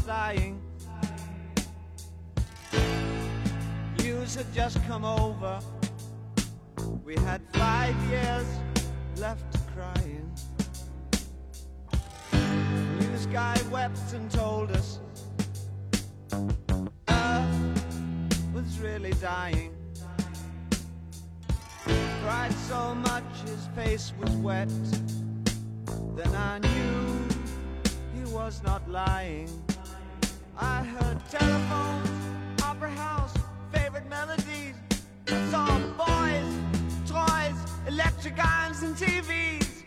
sighing. News had just come over. We had five years left crying. News guy wept and told us Earth was really dying. Cried so much his face was wet. Then I knew he was not lying. I heard telephones, opera house, favorite melodies. I saw boys, toys, and TVs.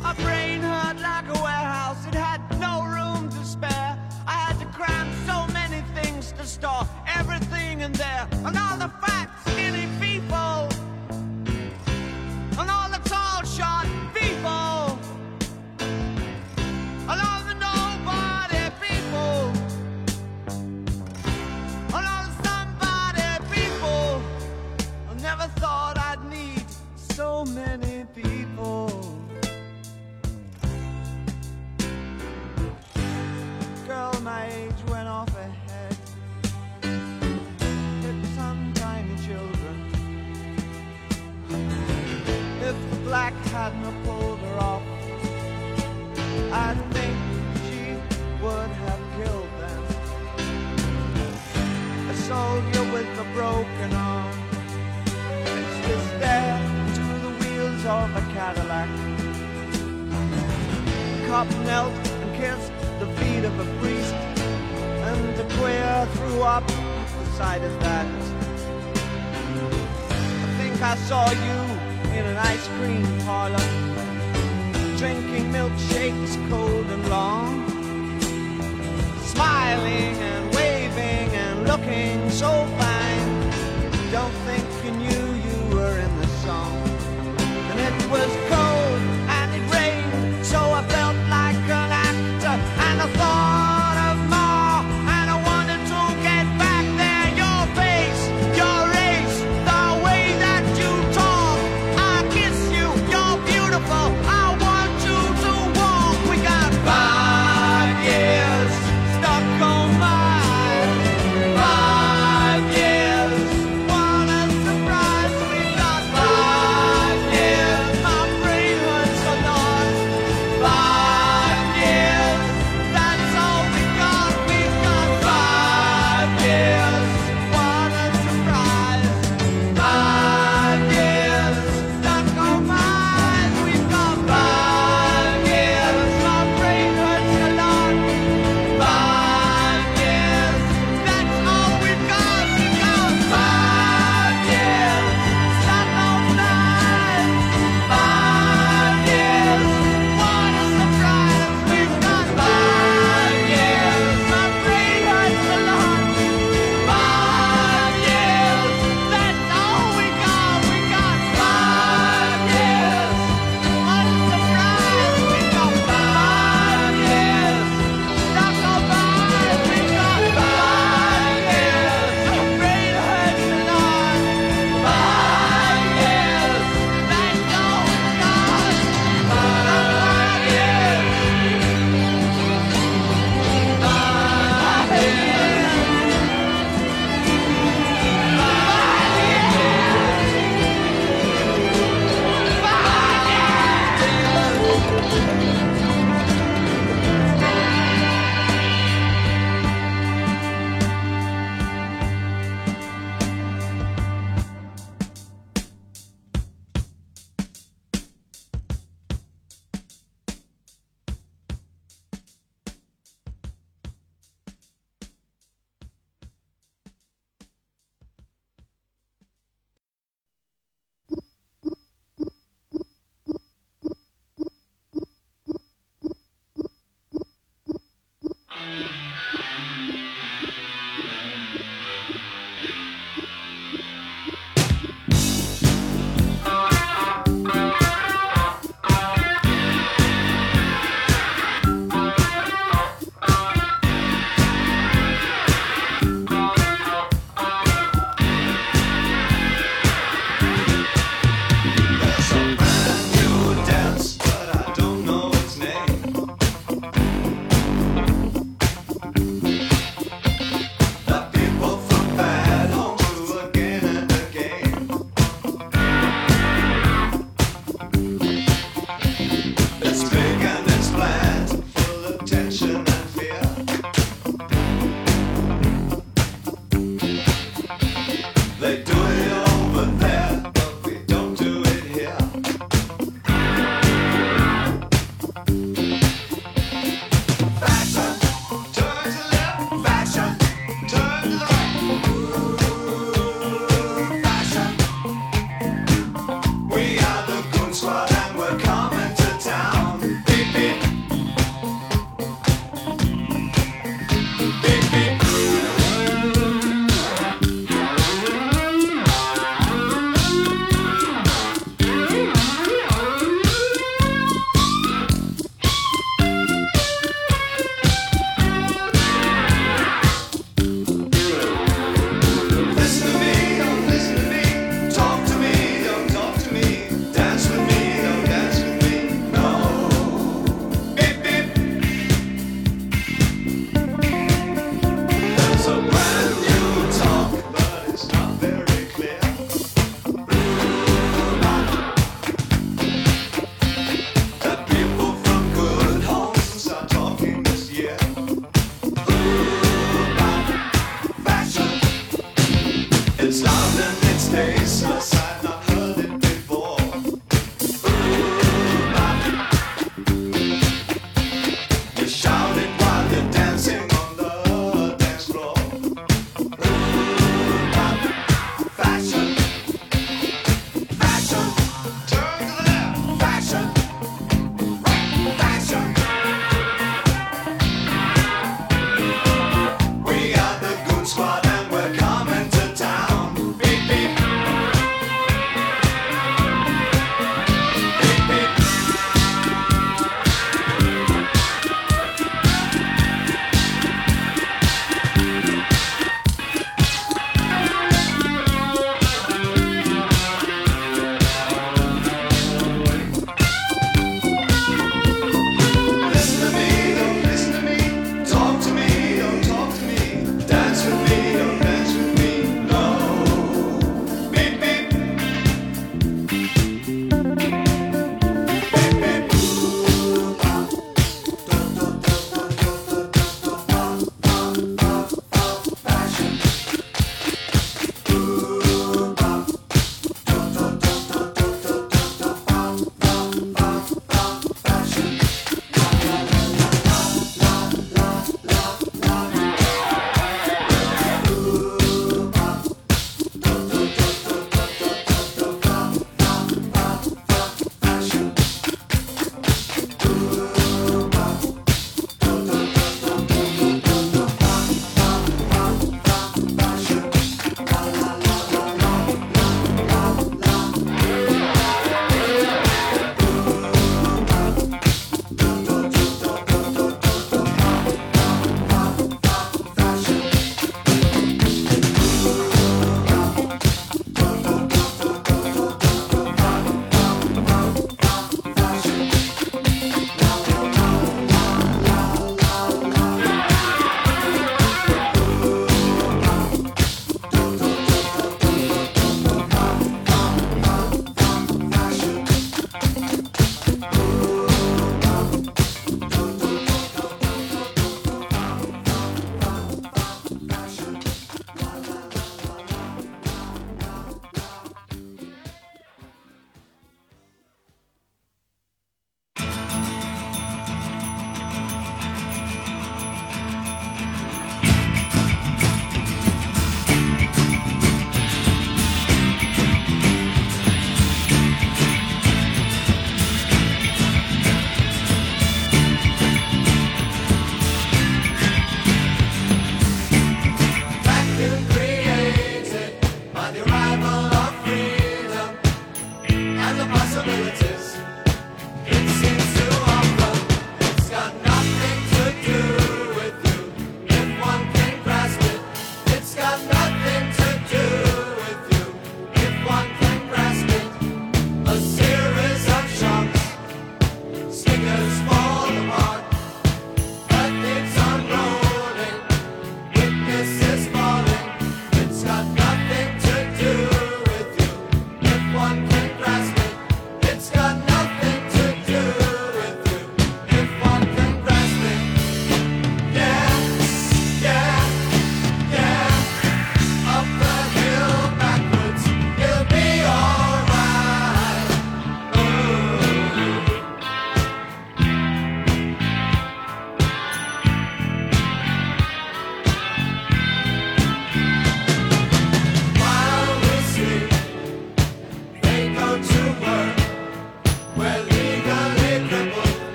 My brain hurt like a warehouse, it had no room to spare. I had to cram so many things to store everything in there. And all the facts. many people.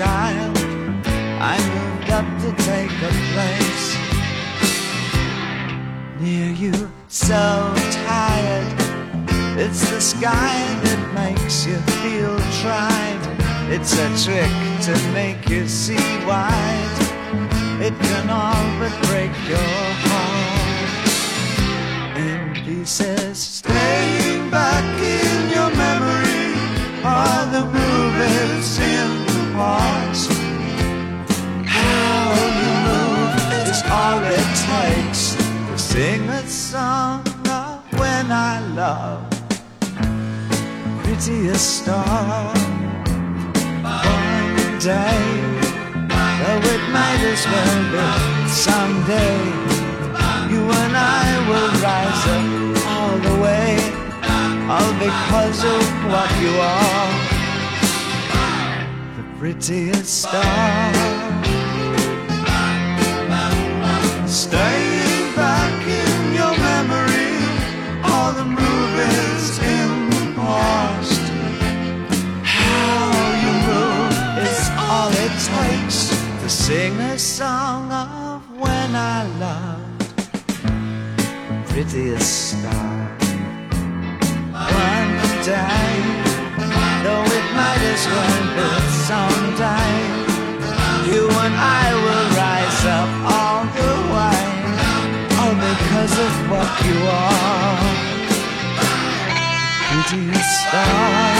Child, I moved up to take a place near you. So tired, it's the sky that makes you feel tried. It's a trick to make you see wide. It can all but break your heart in pieces. Staying back in your memory are the movies in. How you move is all it takes to sing a song of when I love prettiest star. One day, though it might as well be someday, you and I will rise up all the way, all because of what you are, the prettiest star. Staying back in your memory, all the movies in the past. How you move is all it takes to sing a song of when I loved prettiest star. One day, well be someday, you and I will rise up all the way, all because of what you are, prettiest star.